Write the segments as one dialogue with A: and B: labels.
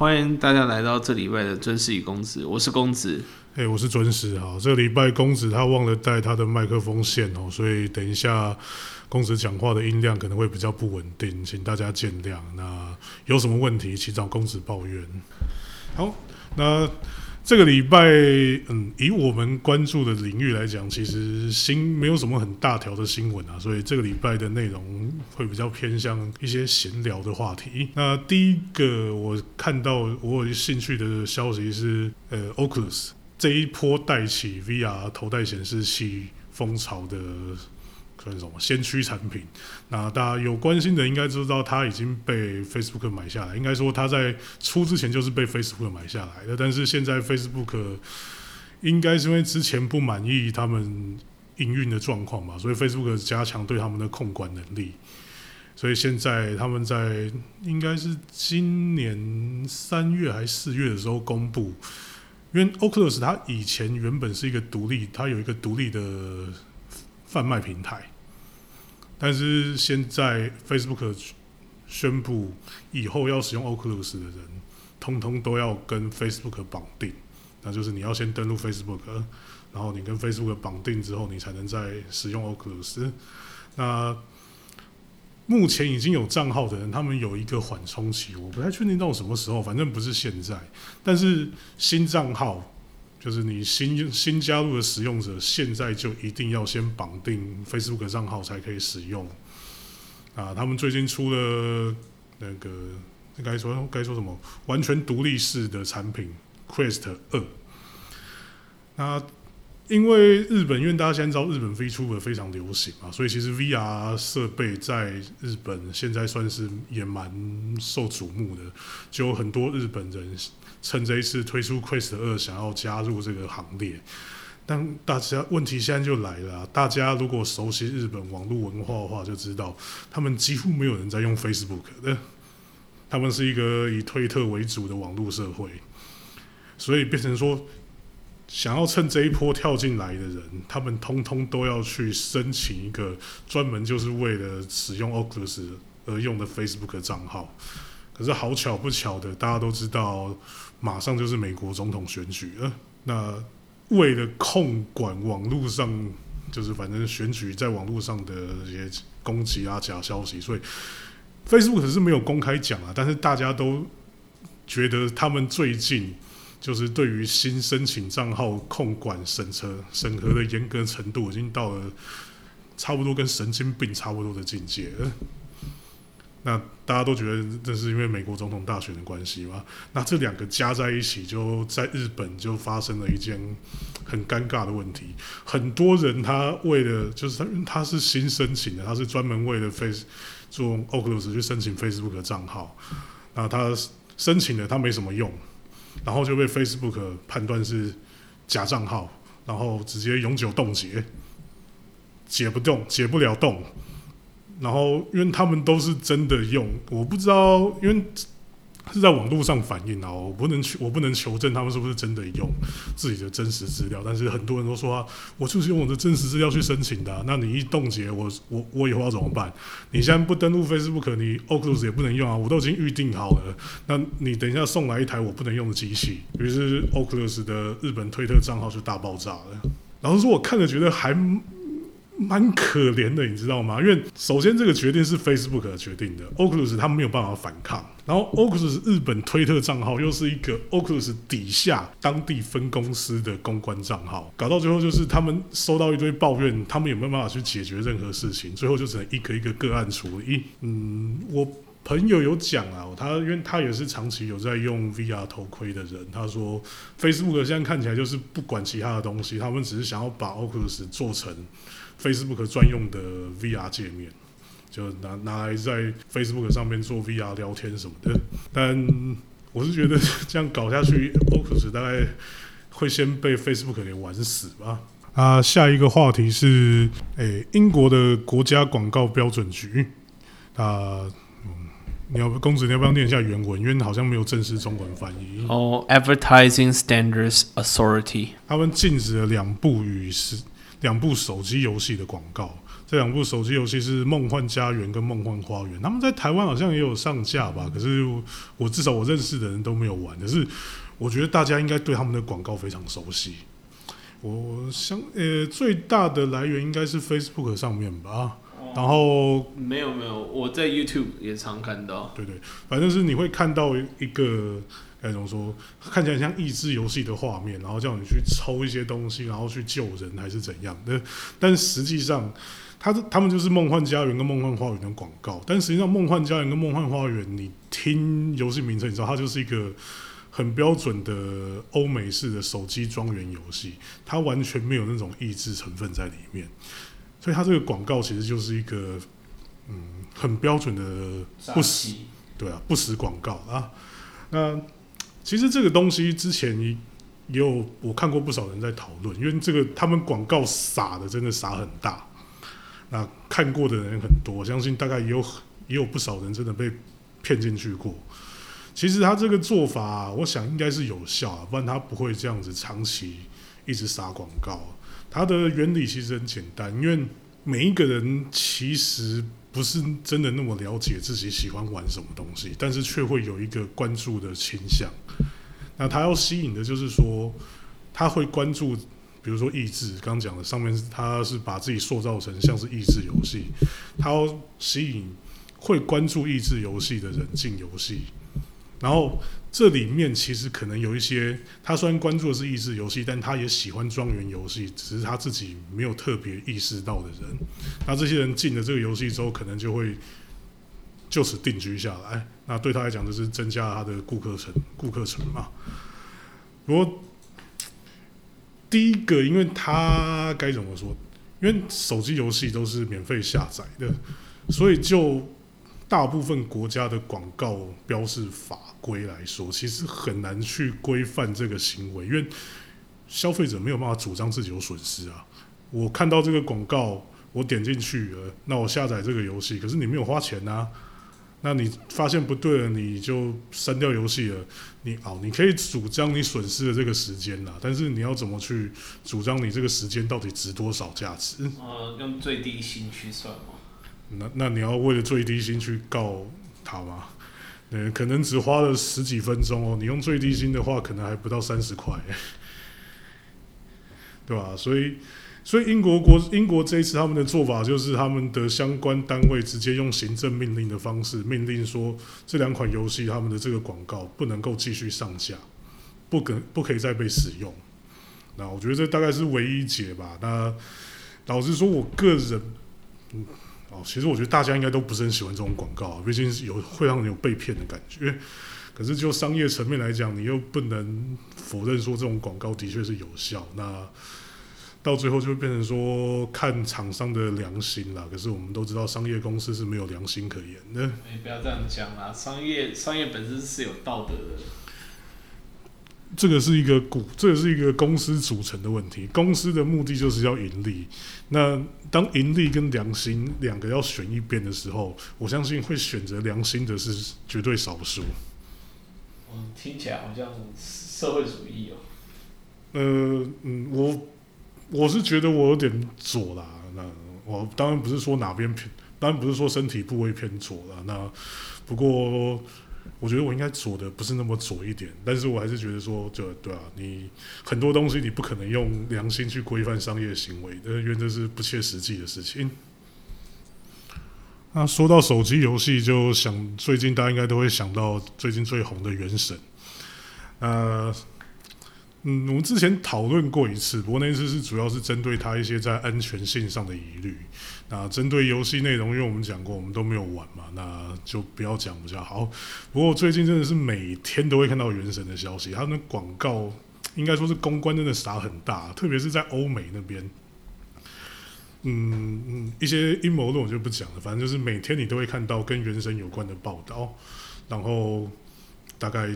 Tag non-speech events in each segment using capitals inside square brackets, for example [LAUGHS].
A: 欢迎大家来到这礼拜的尊师与公子，我是公子。
B: 哎、我是尊师哈。这个礼拜公子他忘了带他的麦克风线哦，所以等一下公子讲话的音量可能会比较不稳定，请大家见谅。那有什么问题，请找公子抱怨。好，那这个礼拜，嗯，以我们关注的领域来讲，其实新没有什么很大条的新闻啊，所以这个礼拜的内容会比较偏向一些闲聊的话题。那第一个我看到我有兴趣的消息是，呃，Oculus 这一波带起 VR 头戴显示器风潮的。算是什么先驱产品？那大家有关心的应该知道，它已经被 Facebook 买下来。应该说，它在出之前就是被 Facebook 买下来的。但是现在 Facebook 应该是因为之前不满意他们营运的状况嘛，所以 Facebook 加强对他们的控管能力。所以现在他们在应该是今年三月还是四月的时候公布，因为 Oculus 它以前原本是一个独立，它有一个独立的贩卖平台，但是现在 Facebook 宣布以后要使用 Oculus 的人，通通都要跟 Facebook 绑定，那就是你要先登录 Facebook，然后你跟 Facebook 绑定之后，你才能再使用 Oculus。那目前已经有账号的人，他们有一个缓冲期，我不太确定到什么时候，反正不是现在。但是新账号，就是你新新加入的使用者，现在就一定要先绑定 Facebook 账号才可以使用。啊，他们最近出了那个该说该说什么完全独立式的产品 Quest 二。那因为日本，因为大家现在知道日本 V 2非常流行嘛，所以其实 VR 设备在日本现在算是也蛮受瞩目的，就有很多日本人趁这一次推出 Quest 二，想要加入这个行列。但大家问题现在就来了、大家如果熟悉日本网络文化的话，就知道他们几乎没有人在用 Facebook 的，他们是一个以推特为主的网络社会，所以变成说。想要趁这一波跳进来的人，他们通通都要去申请一个专门就是为了使用 Oculus 而用的 Facebook 账号。可是好巧不巧的，大家都知道，马上就是美国总统选举了。那为了控管网络上，就是反正选举在网络上的一些攻击啊、假消息，所以 Facebook 是没有公开讲啊，但是大家都觉得他们最近。就是对于新申请账号控管审核审核的严格程度，已经到了差不多跟神经病差不多的境界了。那大家都觉得这是因为美国总统大选的关系吗？那这两个加在一起，就在日本就发生了一件很尴尬的问题。很多人他为了就是他他是新申请的，他是专门为了 Face 做 Oculus 去申请 Facebook 的账号，那他申请了他没什么用。然后就被 Facebook 判断是假账号，然后直接永久冻结，解不动，解不了冻。然后因为他们都是真的用，我不知道，因为是在网络上反映啊，我不能去，我不能求证他们是不是真的用自己的真实资料。但是很多人都说啊，我就是用我的真实资料去申请的、那你一冻结，我我我以后要怎么办？你现在不登录 Facebook，你 Oculus 也不能用啊，我都已经预定好了。那你等一下送来一台我不能用的机器，于是 Oculus 的日本推特账号就大爆炸了。老实说，我看了觉得还蛮可怜的，你知道吗？因为首先这个决定是 Facebook 决定的，Oculus 他们没有办法反抗。然后 Oculus 日本推特账号又是一个 Oculus 底下当地分公司的公关账号，搞到最后就是他们收到一堆抱怨，他们也没有办法去解决任何事情，最后就只能一个一个个案处理。嗯，我。朋友有讲啊，他因为他也是长期有在用 VR 头盔的人，他说 Facebook 现在看起来就是不管其他的东西，他们只是想要把 Oculus 做成 Facebook 专用的 VR 界面，就拿拿来在 Facebook 上面做 VR 聊天什么的。但我是觉得这样搞下去，Oculus 大概会先被 Facebook 给玩死吧。啊，下一个话题是，诶、英国的国家广告标准局，啊。你要公子，你要不要念一下原文？因为好像没有正式中文翻译。
A: 哦、a d v e r t i s i n g Standards Authority，
B: 他们禁止了两部与是两部手机游戏的广告，这两部手机游戏是《梦幻家园》跟《梦幻花园》，他们在台湾好像也有上架吧？可是我至少我认识的人都没有玩。可是我觉得大家应该对他们的广告非常熟悉。我想，呃，最大的来源应该是 Facebook 上面吧。然后
A: 没有没有，我在 YouTube 也常看到。
B: 对对，反正是你会看到一个该怎么说，看起来像益智游戏的画面，然后叫你去抽一些东西，然后去救人还是怎样的。但实际上，他他们就是梦幻家园跟梦幻花园的广告。但实际上，梦幻家园跟梦幻花园，你听游戏名称，你知道它就是一个。很标准的欧美式的手机庄园游戏，它完全没有那种益智成分在里面，所以它这个广告其实就是一个嗯很标准的不实对啊不实广告啊。那其实这个东西之前也有我看过不少人在讨论，因为这个他们广告撒的真的撒很大，那看过的人很多，我相信大概也有也有不少人真的被骗进去过。其实他这个做法，我想应该是有效，不然他不会这样子长期一直撒广告。它的原理其实很简单，因为每一个人其实不是真的那么了解自己喜欢玩什么东西，但是却会有一个关注的倾向。那他要吸引的就是说，他会关注，比如说益智，刚刚讲的上面，他是把自己塑造成像是益智游戏，他要吸引会关注益智游戏的人进游戏。然后这里面其实可能有一些，他虽然关注的是益智游戏，但他也喜欢庄园游戏，只是他自己没有特别意识到的人。那这些人进了这个游戏之后，可能就会就此定居下来。那对他来讲，就是增加他的顾客层，顾客层嘛。不过第一个，因为他该怎么说？因为手机游戏都是免费下载的，所以就。大部分国家的广告标示法规来说，其实很难去规范这个行为，因为消费者没有办法主张自己有损失啊。我看到这个广告，我点进去了，那我下载这个游戏，可是你没有花钱啊。那你发现不对了，你就删掉游戏了。你哦，你可以主张你损失的这个时间啦，但是你要怎么去主张你这个时间到底值多少价值？
A: 呃，用最低薪去算吗？
B: 那那你要为了最低薪去告他吗？呃，可能只花了十几分钟哦。你用最低薪的话，可能还不到三十块，[LAUGHS] 对吧？所以，所以英国国英国这一次他们的做法就是，他们的相关单位直接用行政命令的方式命令说，这两款游戏他们的这个广告不能够继续上架，不可不可以再被使用。那我觉得这大概是唯一解吧。那老实说，我个人，嗯。哦，其实我觉得大家应该都不是很喜欢这种广告，毕竟有会让人有被骗的感觉。可是就商业层面来讲，你又不能否认说这种广告的确是有效。那到最后就会变成说看厂商的良心啦。可是我们都知道，商业公司是没有良心可言的。
A: 你不要这样讲啦，商业商业本身是有道德的。
B: 这个是一个股，这个是一个公司组成的问题。公司的目的就是要盈利。那当盈利跟良心两个要选一边的时候，我相信会选择良心的是绝对少数。
A: 嗯，听起来好像社会主义哦。
B: 呃，嗯，我我是觉得我有点左啦。那我当然不是说哪边偏，当然不是说身体部位偏左了。那不过。我觉得我应该左的不是那么左一点，但是我还是觉得说，就对啊，你很多东西你不可能用良心去规范商业行为的，因为这是不切实际的事情。那说到手机游戏，就想最近大家应该都会想到最近最红的《原神》。呃，嗯，我们之前讨论过一次，不过那次是主要是针对他一些在安全性上的疑虑。那针对游戏内容，因为我们讲过，我们都没有玩嘛，那就不要讲比较好。不过最近真的是每天都会看到原神的消息，他们广告应该说是公关真的撒很大，特别是在欧美那边。嗯嗯，一些阴谋论我就不讲了，反正就是每天你都会看到跟原神有关的报道，然后大概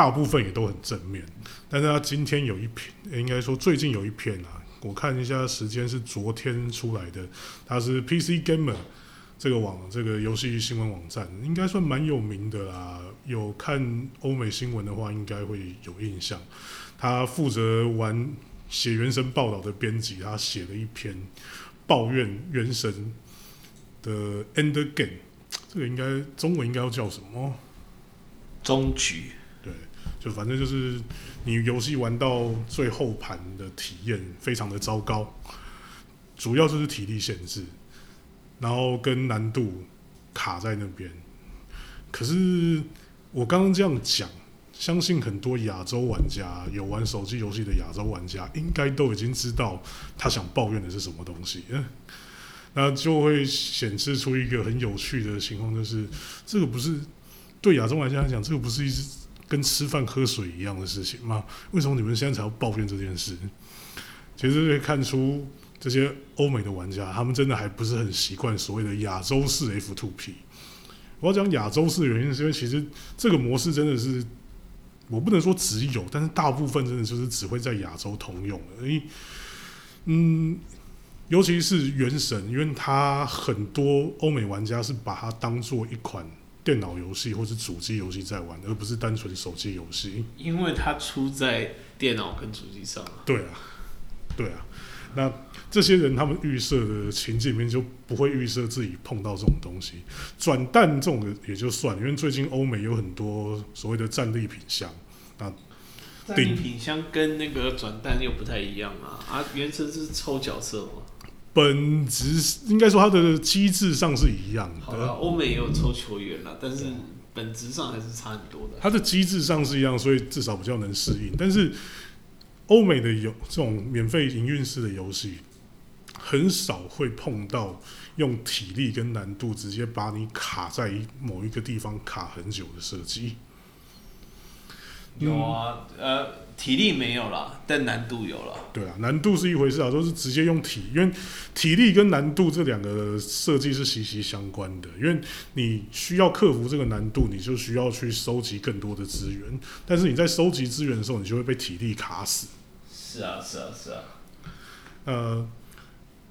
B: 大部分也都很正面。但是他今天有一篇，应该说最近有一篇啊。我看一下时间是昨天出来的，它是 PC Gamer 这个网这个游戏新闻网站，应该算蛮有名的啦。有看欧美新闻的话，应该会有印象。他负责玩写原神报道的编辑，他写了一篇抱怨《原神》的 End Game，这个应该中文应该要叫什么？
A: 终局。
B: 就反正就是你游戏玩到最后盘的体验非常的糟糕，主要就是体力限制，然后跟难度卡在那边。可是我刚刚这样讲，相信很多亚洲玩家有玩手机游戏的亚洲玩家，应该都已经知道他想抱怨的是什么东西。那就会显示出一个很有趣的情况，就是这个不是对亚洲玩家来讲，这个不是一直。跟吃饭喝水一样的事情吗？为什么你们现在才要抱怨这件事？其实可以看出，这些欧美的玩家，他们真的还不是很习惯所谓的亚洲式 F two P。我要讲亚洲式的原因，是因为其实这个模式真的是，我不能说只有，但是大部分真的就是只会在亚洲通用的。因为，嗯，尤其是原神，因为它很多欧美玩家是把它当做一款。电脑游戏或是主机游戏在玩，而不是单纯手机游戏。
A: 因为它出在电脑跟主机上。
B: 对啊，对啊。那这些人他们预设的情境里面就不会预设自己碰到这种东西。转蛋这种的也就算，因为最近欧美有很多所谓的战利品箱。那
A: 战利品箱跟那个转蛋又不太一样啊。啊，原神是抽角色吗？
B: 本质应该说它的机制上是一样的。
A: 好了，欧美也有抽球员了，但是本质上还是差很多的。
B: 它的机制上是一样，所以至少比较能适应。但是欧美的有这种免费营运式的游戏，很少会碰到用体力跟难度直接把你卡在某一个地方卡很久的设计。
A: 有啊，呃。体力没有了，但难度有了。
B: 对啊，难度是一回事啊，都是直接用体，因为体力跟难度这两个设计是息息相关的。因为你需要克服这个难度，你就需要去收集更多的资源。但是你在收集资源的时候，你就会被体力卡死。
A: 是啊，是啊，是啊。
B: 呃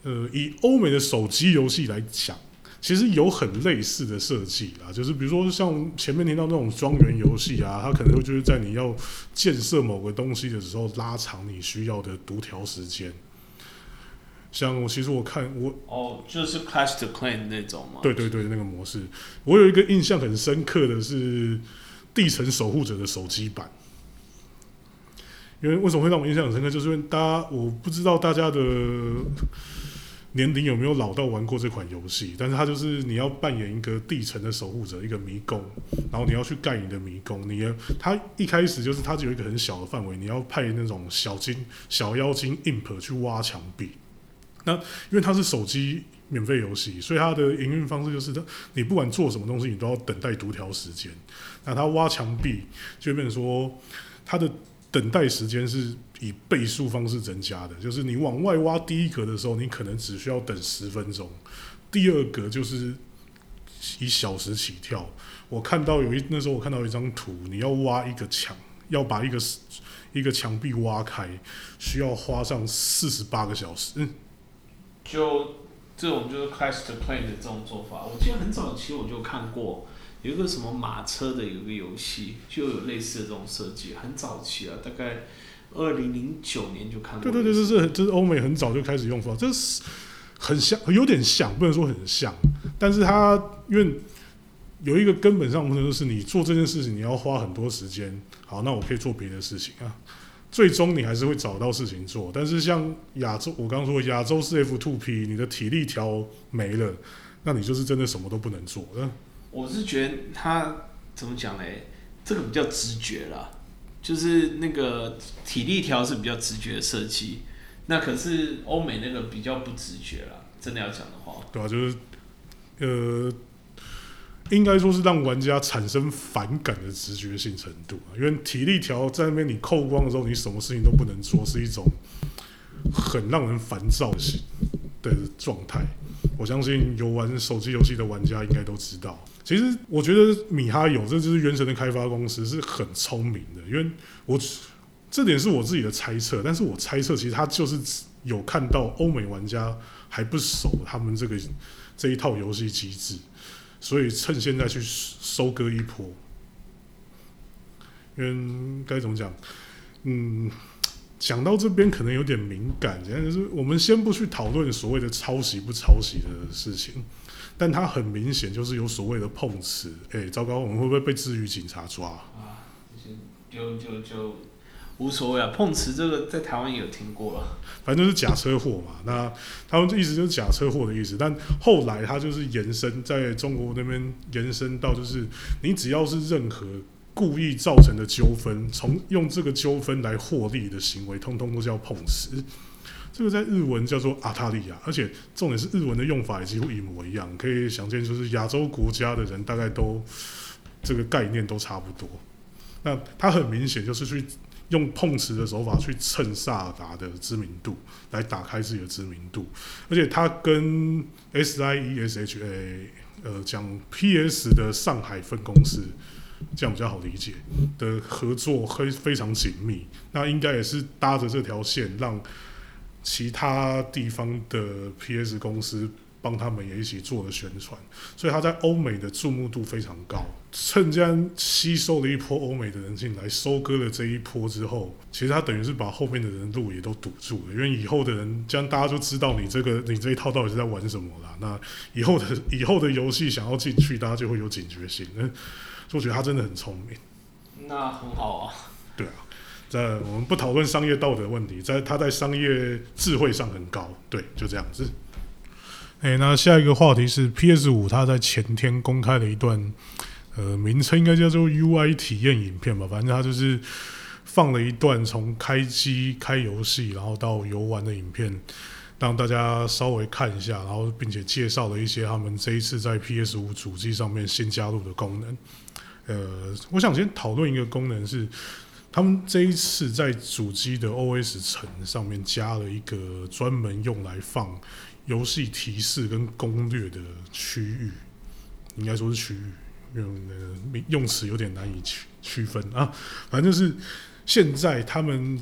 B: 呃，以欧美的手机游戏来讲。其实有很类似的设计啦，就是比如说像前面提到那种庄园游戏啊，它可能会就是在你要建设某个东西的时候拉长你需要的读条时间。像我其实我看我
A: 哦，就是 Clash the Clan 那种嘛？
B: 对对对，那个模式，我有一个印象很深刻的是《地城守护者》的手机版。因为为什么会让我印象很深刻？就是因为大家我不知道大家的。年龄有没有老到玩过这款游戏？但是它就是你要扮演一个地城的守护者，一个迷宫，然后你要去盖你的迷宫。你它一开始就是它只有一个很小的范围，你要派那种小精小妖精 imp 去挖墙壁。那因为它是手机免费游戏，所以它的营运方式就是你不管做什么东西，你都要等待读条时间。那它挖墙壁就变成说它的。等待时间是以倍数方式增加的，就是你往外挖第一格的时候，你可能只需要等十分钟；第二格就是以小时起跳。我看到有一那时候我看到一张图，你要挖一个墙，要把一个一个墙壁挖开，需要花上四十八个小时。嗯，
A: 就这种就是 class to play 的这种做法，我记得很早期我就看过。有一个什么马车的有一个游戏，就有类似的这种设计，很早期了，大概二零零九年就看过。
B: 对对对，这是这是欧美很早就开始用法，这是很像，有点像，不能说很像，但是它因为有一个根本上不能就是你做这件事情你要花很多时间，好，那我可以做别的事情啊，最终你还是会找到事情做。但是像亚洲，我刚刚说亚洲是 F two P，你的体力条没了，那你就是真的什么都不能做。
A: 我是觉得他怎么讲嘞？这个比较直觉啦，就是那个体力条是比较直觉的设计。那可是欧美那个比较不直觉啦，真的要讲的话。
B: 对啊，就是呃，应该说是让玩家产生反感的直觉性程度啊。因为体力条在那边你扣光的时候，你什么事情都不能做，是一种很让人烦躁的的状态。我相信有玩手机游戏的玩家应该都知道。其实我觉得米哈游，这就是原神的开发公司是很聪明的，因为我这点是我自己的猜测，但是我猜测其实他就是有看到欧美玩家还不熟他们这个这一套游戏机制，所以趁现在去收割一波。因为该怎么讲？嗯，讲到这边可能有点敏感，简单就是我们先不去讨论所谓的抄袭不抄袭的事情，但它很明显就是有所谓的碰瓷。哎、糟糕，我们会不会被治愈警察抓？
A: 啊，就就就无所谓啊。碰瓷这个在台湾也有听过了，
B: 反正就是假车祸嘛。那他们的意思就是假车祸的意思，但后来他就是延伸在中国那边延伸到，就是你只要是任何故意造成的纠纷，从用这个纠纷来获利的行为，通通都叫碰瓷。这个在日文叫做阿塔利亚，而且重点是日文的用法也几乎一模一样，可以想见，就是亚洲国家的人大概都这个概念都差不多。那它很明显就是去用碰瓷的手法去蹭萨尔达的知名度，来打开自己的知名度，而且它跟 S I E S H A 呃讲 P S 的上海分公司。这样比较好理解的合作非非常紧密，那应该也是搭着这条线，让其他地方的 PS 公司帮他们也一起做了宣传，所以他在欧美的注目度非常高。趁这样吸收了一波欧美的人进来，收割了这一波之后，其实他等于是把后面的人路也都堵住了，因为以后的人这样大家就知道你这个你这一套到底是在玩什么啦。那以后的以后的游戏想要进去，大家就会有警觉性。嗯所以我觉得他真的很聪明。
A: 那很好啊。
B: 对啊，在我们不讨论商业道德问题，在他在商业智慧上很高。对，就这样子。哎、那下一个话题是 PS 五，它在前天公开了一段，呃，名称应该叫做 UI 体验影片吧，反正它就是放了一段从开机、开游戏，然后到游玩的影片，让大家稍微看一下，然后并且介绍了一些他们这一次在 PS 五主机上面新加入的功能。呃，我想先讨论一个功能是，他们这一次在主机的 OS 层上面加了一个专门用来放游戏提示跟攻略的区域，应该说是区域，用用词有点难以区区分啊。反正就是现在他们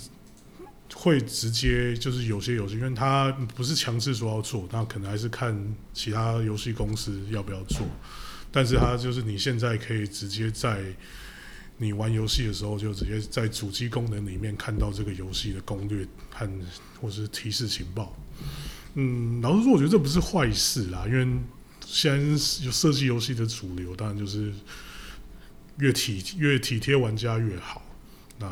B: 会直接就是有些游戏，因为它不是强制说要做，那可能还是看其他游戏公司要不要做。但是它就是你现在可以直接在你玩游戏的时候，就直接在主机功能里面看到这个游戏的攻略和或是提示情报。嗯，老实说，我觉得这不是坏事啦，因为现在设计游戏的主流，当然就是越体越体贴玩家越好。那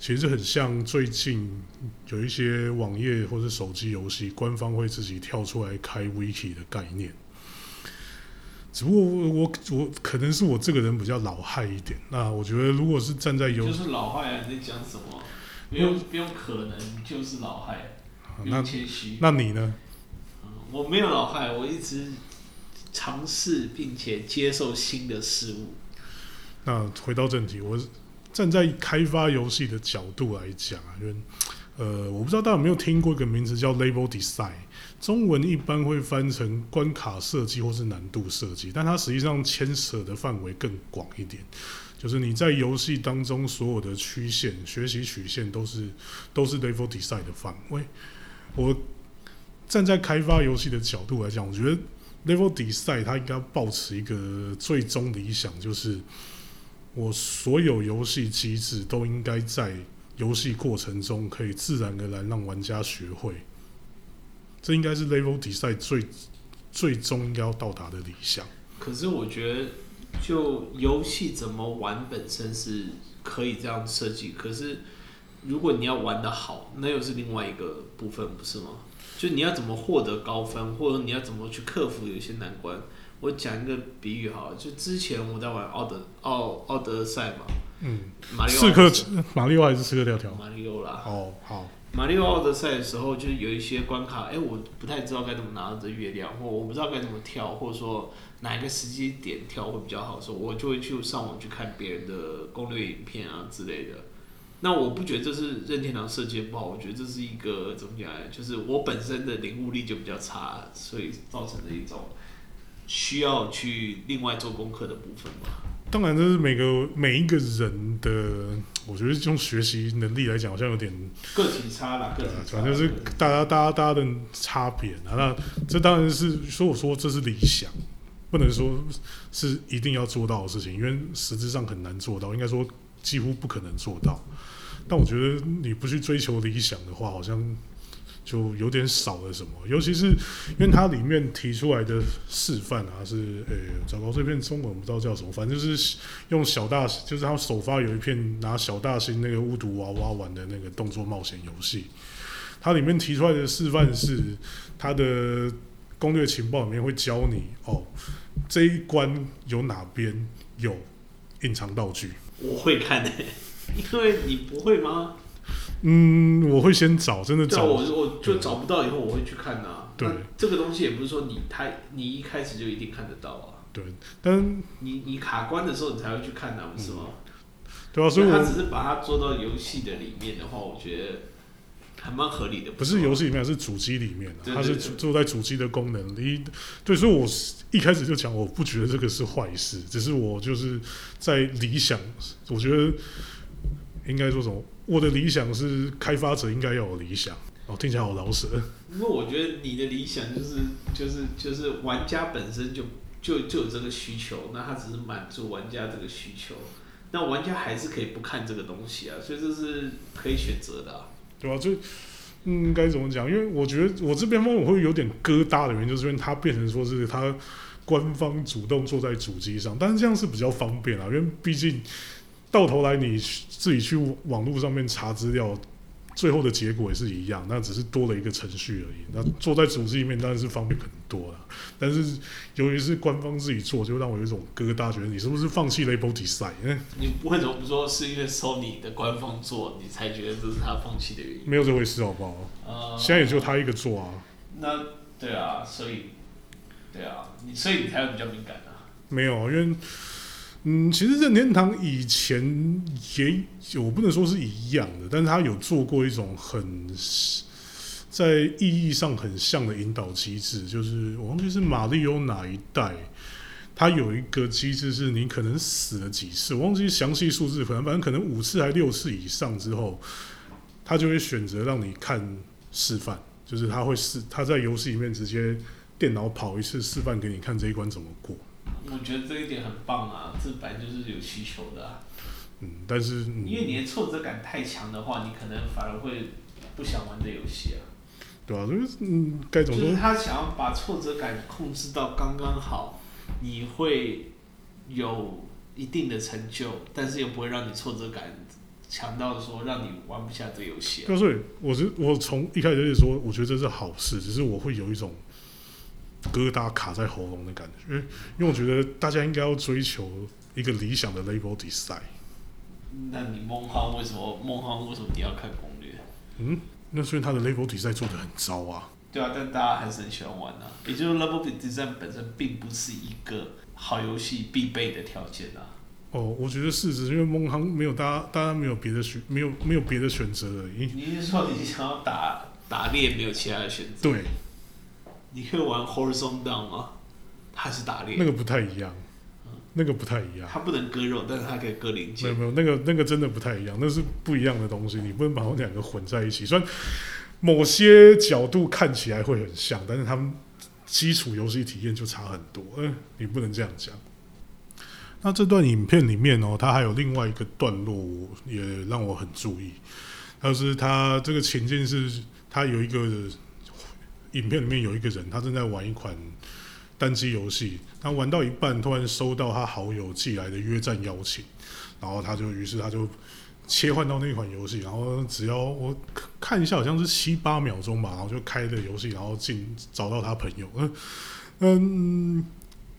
B: 其实很像最近有一些网页或者手机游戏，官方会自己跳出来开 wiki 的概念。只不过我我我可能是我这个人比较老害一点。那我觉得如果是站在游
A: 就是老害啊！你在讲什么？不用不用，可能就是老害，不
B: 那
A: 用谦虚。
B: 那你呢？
A: 嗯我没有老害，我一直尝试并且接受新的事物。
B: 那回到正题，我站在开发游戏的角度来讲啊，因为呃，我不知道大家有没有听过一个名字叫 Label Design，中文一般会翻成关卡设计或是难度设计，但它实际上牵扯的范围更广一点。就是你在游戏当中所有的曲线、学习曲线都是都是 Level Design 的范围。我站在开发游戏的角度来讲，我觉得 Level Design 它应该保持一个最终理想，就是我所有游戏机制都应该在游戏过程中可以自然而然让玩家学会。这应该是 Level Design 最最终应该要到达的理想。
A: 可是我觉得，就游戏怎么玩本身是可以这样设计，可是如果你要玩得好，那又是另外一个部分，不是吗？就你要怎么获得高分，或者你要怎么去克服有一些难关。我讲一个比喻好了，就之前我在玩奥德奥奥德赛嘛，
B: 嗯，
A: 马里奥
B: 刺客马里奥还是刺客教条？
A: 马里奥啦，
B: 哦，好，
A: 马里奥奥德赛的时候，就是有一些关卡，哎、我不太知道该怎么拿着月亮，或我不知道该怎么跳，或者说哪一个时机点跳会比较好的时候，我就会去上网去看别人的攻略影片啊之类的。那我不觉得这是任天堂设计的不好，我觉得这是一个怎么讲呢？就是我本身的领悟力就比较差，所以造成的一种需要去另外做功课的部分吧。
B: 当然这是每个每一个人的，我觉得用学习能力来讲，好像有点
A: 个体差啦，个体差，
B: 反正就是大家大家大家的差别啊。那这当然是说我说这是理想，不能说是一定要做到的事情，因为实质上很难做到。应该说几乎不可能做到。但我觉得你不去追求理想的话，好像就有点少了什么。尤其是因为它里面提出来的示范啊，是呃，糟糕，这片中文不知道叫什么，反正就是用小大，就是他首发有一片拿小大星那个巫毒娃娃玩的那个动作冒险游戏。它里面提出来的示范是，它的攻略情报里面会教你哦，这一关有哪边有隐藏道具。
A: 我会看的、[LAUGHS] 因为你不会吗？
B: 嗯，我会先找，真的找。
A: 我我就找不到以后我会去看啊。
B: 对
A: 这个东西也不是说你他你一开始就一定看得到啊。
B: 对，但
A: 你你卡关的时候你才会去看啊，不是吗？
B: 对啊，所以
A: 他只是把它做到游戏的里面的话，我觉得还蛮合理的。
B: 不是游戏里面，是主机里面的，
A: 对
B: 它是做在主机的功能里。对，所以我一开始就讲，我不觉得这个是坏事，只是我就是在理想，我觉得应该说什么？我的理想是开发者应该要有理想。哦，听起来好老舍。
A: 因为我觉得你的理想就是就是就是玩家本身就就就有这个需求，那他只是满足玩家这个需求，那玩家还是可以不看这个东西啊，所以这是可以选择的、啊。
B: 对吧、就嗯，该怎么讲？因为我觉得我这边方我会有点疙瘩的原因，就是因为它变成说是它官方主动坐在主机上，但是这样是比较方便啊，因为毕竟到头来你自己去网络上面查资料。最后的结果也是一样，那只是多了一个程序而已。那坐在组织里面当然是方便很多了，但是由于是官方自己做，就让我有一种疙瘩，觉得你是不是放弃 Label Design？嗯，[LAUGHS]
A: 你为什么不说是因为 Sony 的官方做，你才觉得这是他放弃的原因？
B: 没有这回事，好不好？
A: 呃，
B: 现在也就他一个做啊，
A: 那对啊，所以对啊，你所以你才会比较敏感啊。
B: 没有，因为嗯，其实任天堂以前也有，我不能说是一样的，但是他有做过一种很在意义上很像的引导机制，就是我忘记是马里欧哪一代，它有一个机制是你可能死了几次，我忘记详细数字，可能反正可能五次还六次以上之后，他就会选择让你看示范，就是他会示他在游戏里面直接电脑跑一次示范给你看这一关怎么过。
A: 我觉得这一点很棒啊，这本来就是有需求的、啊。
B: 嗯，但是、嗯、
A: 因为你的挫折感太强的话，你可能反而会不想玩这游戏啊。
B: 对啊，就是嗯，该怎么说？
A: 就是他想要把挫折感控制到刚刚好，你会有一定的成就，但是又不会让你挫折感强到说让你玩不下这游戏、啊。
B: 对啊，所以我是我从一开始就说，我觉得这是好事，只是我会有一种疙瘩卡在喉咙的感觉，因为因为我觉得大家应该要追求一个理想的 label design。
A: 那你梦浩为什么梦浩为什么你要看攻略？
B: 嗯，那所以他的 label design 做的很糟啊。
A: 对啊，但大家还是很喜欢玩啊。也就是 level design 本身并不是一个好游戏必备的条件啊。
B: 哦，我觉得是，只是因为梦航没有大家，大家没有别的选，没有没有别的选择而已。
A: 你是说你想要打打猎没有其他的选择？
B: 对，
A: 你可以玩 Horizon Down 吗？它是打猎，
B: 那个不太一样，那个不太一样。
A: 它不能割肉，但是它可以割零件。
B: 没有没有，那个那个真的不太一样，那是不一样的东西，你不能把它们两个混在一起。虽然某些角度看起来会很像，但是他们基础游戏体验就差很多。嗯、你不能这样讲。那这段影片里面哦，它还有另外一个段落也让我很注意，就是它这个情境是，它有一个影片里面有一个人，他正在玩一款单机游戏，他玩到一半，突然收到他好友寄来的约战邀请，然后他就于是他就切换到那款游戏，然后只要我看一下，好像是七八秒钟吧，然后就开的游戏，然后进找到他朋友，嗯嗯。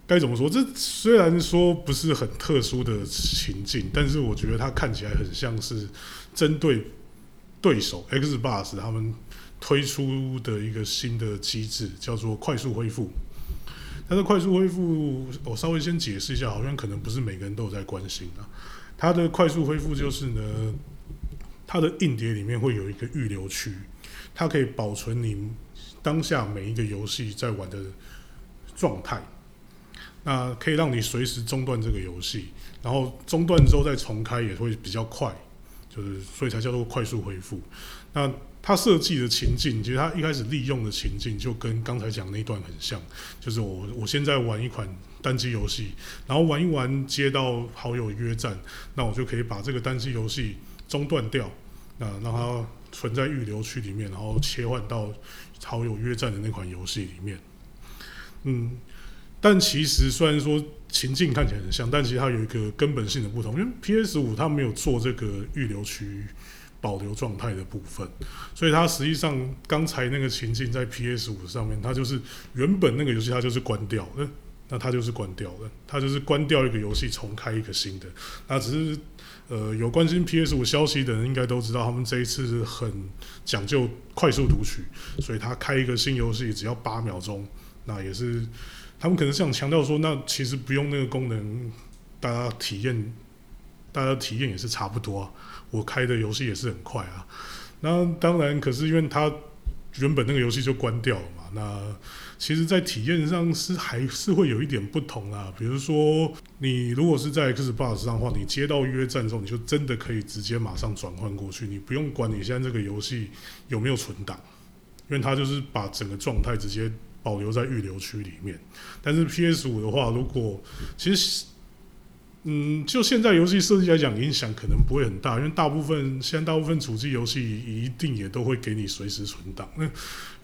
B: 该怎么说？这虽然说不是很特殊的情境，但是我觉得它看起来很像是针对对手 Xbox 他们推出的一个新的机制，叫做快速恢复。它的快速恢复，我稍微先解释一下，好像可能不是每个人都有在关心啊。它的快速恢复就是呢，它的硬碟里面会有一个预留区，它可以保存你当下每一个游戏在玩的状态。那可以让你随时中断这个游戏，然后中断之后再重开也会比较快，就是所以才叫做快速恢复。那它设计的情境，其实它一开始利用的情境就跟刚才讲那段很像，就是我我现在玩一款单机游戏，然后玩一玩接到好友约战，那我就可以把这个单机游戏中断掉，那让它存在预留区里面，然后切换到好友约战的那款游戏里面。嗯，但其实虽然说情境看起来很像，但其实它有一个根本性的不同，因为 PS 五它没有做这个预留区保留状态的部分，所以它实际上刚才那个情境在 PS 五上面，它就是原本那个游戏它就是关掉的，那它就是关掉的，它就是关掉一个游戏重开一个新的，那只是呃有关心 PS 五消息的人应该都知道，他们这一次是很讲究快速读取，所以它开一个新游戏只要八秒钟。那也是，他们可能想强调说，那其实不用那个功能，大家体验，大家体验也是差不多。我开的游戏也是很快啊。那当然，可是因为它原本那个游戏就关掉了嘛。那其实，在体验上是还是会有一点不同啊。比如说，你如果是在 Xbox 上的话，你接到约战之后，你就真的可以直接马上转换过去，你不用管你现在这个游戏有没有存档，因为它就是把整个状态直接。保留在预留区里面，但是 PS 五的话，如果其实，嗯，就现在游戏设计来讲，影响可能不会很大，因为大部分现在大部分主机游戏一定也都会给你随时存档。那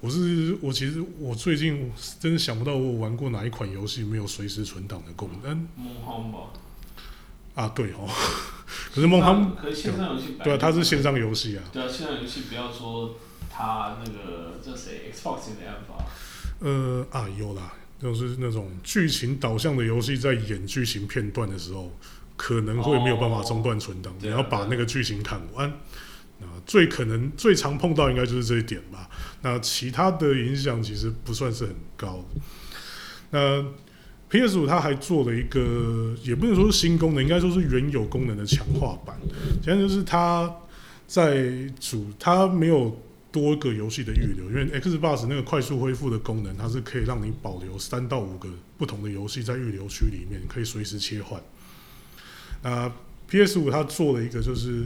B: 我是我其实我最近真的想不到我玩过哪一款游戏没有随时存档的功能。
A: 梦航吧？
B: 啊，对哦。[LAUGHS] 可是梦航，
A: 可是线上游戏
B: 对啊，它是线上游戏啊。
A: 对啊，线上游戏不要说它那个这谁 Xbox 没办法。
B: 呃啊，有啦，就是那种剧情导向的游戏，在演剧情片段的时候，可能会没有办法中断存档，你要把那个剧情看完。啊，最可能最常碰到应该就是这一点吧。那其他的影响其实不算是很高。那 PS 五它还做了一个，也不能说是新功能，应该说是原有功能的强化版。现在就是它在主，它没有。多个游戏的预留，因为 Xbox 那个快速恢复的功能，它是可以让你保留三到五个不同的游戏在预留区里面，可以随时切换。那 PS 五它做了一个，就是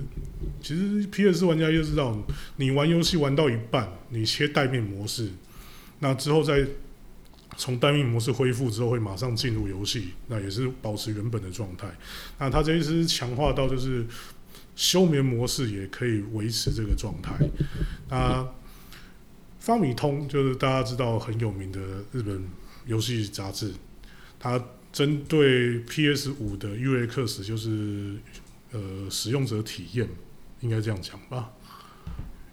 B: 其实 PS 玩家就知道，你玩游戏玩到一半，你切待命模式，那之后再从待命模式恢复之后，会马上进入游戏，那也是保持原本的状态。那它这一次强化到就是。休眠模式也可以维持这个状态。那方米通就是大家知道很有名的日本游戏杂志，它针对 PS 五的 UX 就是呃使用者体验，应该这样讲吧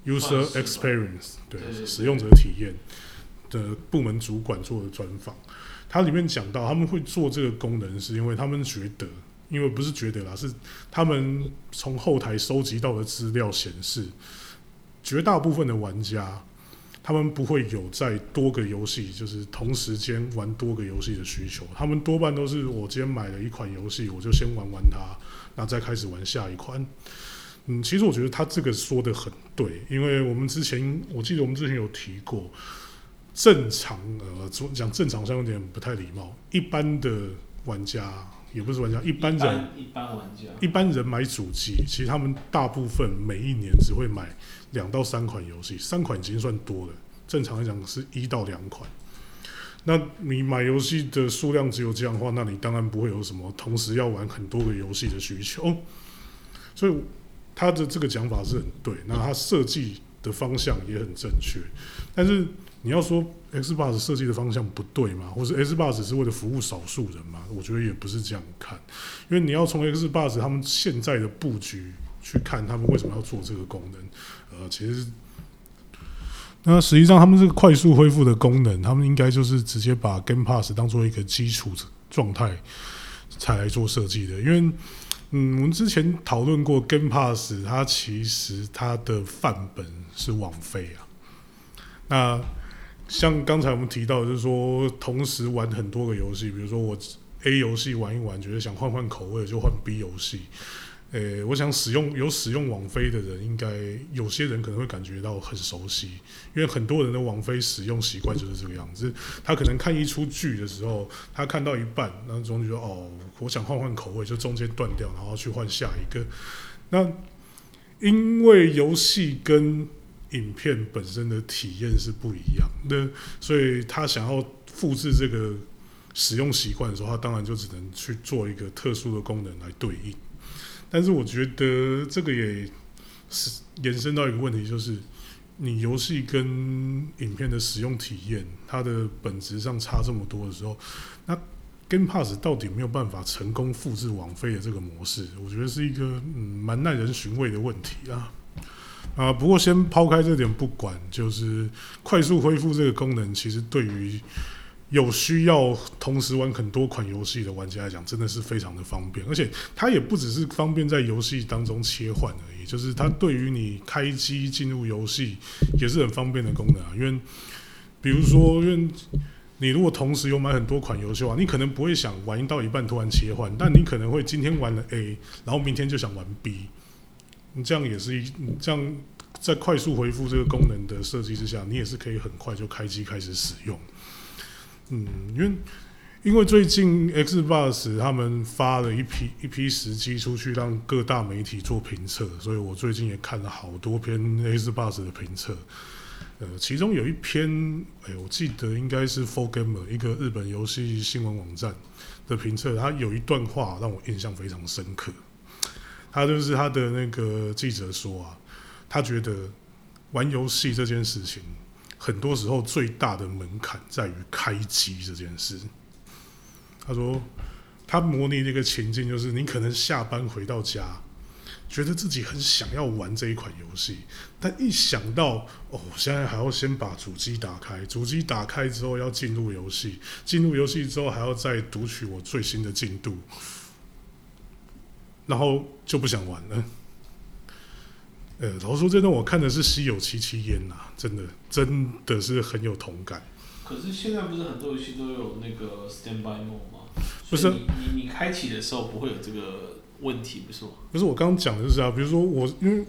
B: ？User Experience 对使用者体验的部门主管做的专访，它里面讲到他们会做这个功能，是因为他们觉得。因为不是觉得啦，是他们从后台收集到的资料显示，绝大部分的玩家，他们不会有在多个游戏就是同时间玩多个游戏的需求。他们多半都是我今天买了一款游戏，我就先玩玩它，那再开始玩下一款。嗯，其实我觉得他这个说的很对，因为我们之前我记得我们之前有提过，正常呃讲正常上有点不太礼貌，一般的玩家。也不是玩家，一般人，
A: 一般玩家，
B: 一般人买主机，其实他们大部分每一年只会买两到三款游戏，三款已经算多了。正常来讲是一到两款。那你买游戏的数量只有这样的话，那你当然不会有什么同时要玩很多个游戏的需求。[LAUGHS] 所以他的这个讲法是很对，那他设计的方向也很正确，但是。你要说 Xbox 设计的方向不对吗？或是 Xbox 是为了服务少数人吗？我觉得也不是这样看，因为你要从 Xbox 他们现在的布局去看，他们为什么要做这个功能？呃，其实那实际上他们这个快速恢复的功能，他们应该就是直接把 Game Pass 当做一个基础状态才来做设计的。因为，嗯，我们之前讨论过 Game Pass，它其实它的范本是网飞啊，那。像刚才我们提到，就是说同时玩很多个游戏，比如说我 A 游戏玩一玩，觉得想换换口味，就换 B 游戏。诶，我想使用有使用网飞的人，应该有些人可能会感觉到很熟悉，因为很多人的网飞使用习惯就是这个样子。他可能看一出剧的时候，他看到一半，然后终于说：“哦，我想换换口味，就中间断掉，然后去换下一个。”那因为游戏跟影片本身的体验是不一样的，所以他想要复制这个使用习惯的时候，他当然就只能去做一个特殊的功能来对应。但是我觉得这个也是延伸到一个问题，就是你游戏跟影片的使用体验，它的本质上差这么多的时候，那 Game Pass 到底没有办法成功复制网飞的这个模式？我觉得是一个嗯蛮耐人寻味的问题啊。啊，不过先抛开这点不管，就是快速恢复这个功能，其实对于有需要同时玩很多款游戏的玩家来讲，真的是非常的方便。而且它也不只是方便在游戏当中切换而已，就是它对于你开机进入游戏也是很方便的功能啊。因为比如说，因为你如果同时有买很多款游戏啊，你可能不会想玩到一半突然切换，但你可能会今天玩了 A，然后明天就想玩 B。你这样也是一，这样在快速回复这个功能的设计之下，你也是可以很快就开机开始使用。嗯，因为因为最近 Xbox 他们发了一批一批时机出去让各大媒体做评测，所以我最近也看了好多篇 Xbox 的评测。呃，其中有一篇，哎，我记得应该是 For Gamer 一个日本游戏新闻网站的评测，它有一段话让我印象非常深刻。他就是他的那个记者说啊，他觉得玩游戏这件事情，很多时候最大的门槛在于开机这件事。他说，他模拟的一个情境就是，你可能下班回到家，觉得自己很想要玩这一款游戏，但一想到哦，现在还要先把主机打开，主机打开之后要进入游戏，进入游戏之后还要再读取我最新的进度。然后就不想玩了。呃，老实说，这段我看的是稀有七七焉呐，真的真的是很有同感。
A: 可是现在不是很多游戏都有那个 Standby Mode 吗？
B: 不是
A: 你你你开启的时候不会有这个问题，不是吗？
B: 不是我刚刚讲的就是啊，比如说我，因为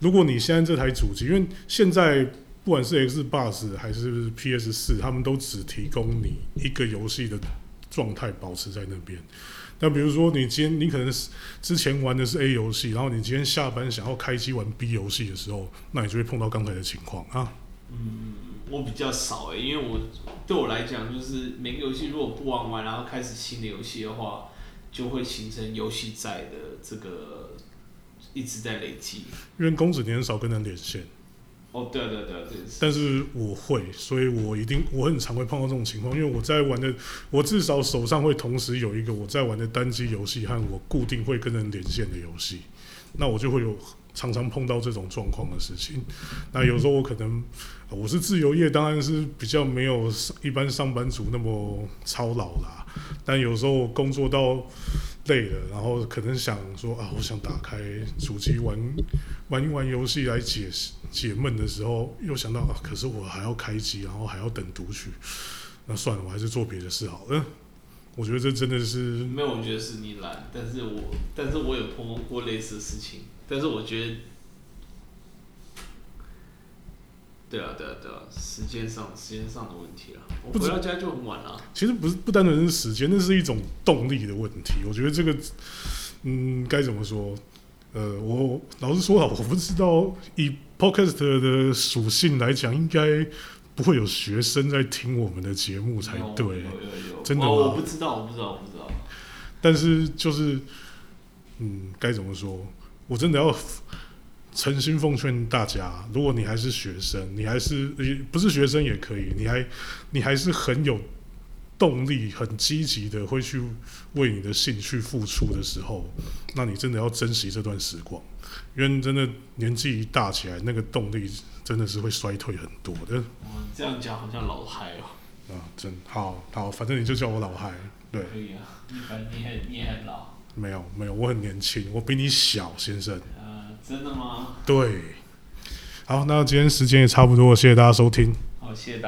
B: 如果你现在这台主机，因为现在不管是 Xbox 还是 PS 四，他们都只提供你一个游戏的状态保持在那边。那比如说，你今天你可能之前玩的是 A 游戏，然后你今天下班想要开机玩 B 游戏的时候，那你就会碰到刚才的情况啊。
A: 嗯，我比较少诶、因为我对我来讲，就是每个游戏如果不玩完，然后开始新的游戏的话，就会形成游戏债的这个一直在累积。
B: 因为公子你很少跟人连线，
A: 哦，对对对，
B: 但是我会，所以我一定我很常会碰到这种情况，因为我在玩的，我至少手上会同时有一个我在玩的单机游戏和我固定会跟人连线的游戏，那我就会有常常碰到这种状况的事情。那有时候我可能我是自由业，当然是比较没有一般上班族那么操劳啦，但有时候工作到累了，然后可能想说啊，我想打开主机玩 [LAUGHS] 玩一玩游戏来解解闷的时候，又想到啊，可是我还要开机，然后还要等读取，那算了，我还是做别的事好了。[LAUGHS] 我觉得这真的是
A: 没有，我觉得是你懒，但是我但是我有碰过类似的事情，但是我觉得，对啊对啊对啊，时间上时间上的问题了，我回到家就很晚了。
B: 其实不是不单纯是时间，那是一种动力的问题。我觉得这个，嗯，该怎么说？呃，我老实说啊，我不知道以 podcast 的属性来讲，应该不会有学生在听我们的节目才对。
A: 有有有有，
B: 真的吗
A: 哦我不知道，我不知道，我不知道。
B: 但是就是，嗯，该怎么说？我真的要诚心奉劝大家，如果你还是学生，你还是你不是学生也可以，你还你还是很有动力、很积极的会去为你的兴趣付出的时候，那你真的要珍惜这段时光，因为真的年纪一大起来，那个动力真的是会衰退很多的
A: 嗯，这样讲好像老嗨哦。
B: 啊！真好好，反正你就叫我老嗨，对。
A: 可以啊，你反正你很你很老。
B: 没有没有，我很年轻，我比你小，先生。
A: 呃，真的吗？
B: 对，好，那今天时间也差不多，谢谢大家收听。
A: 好，谢谢大家。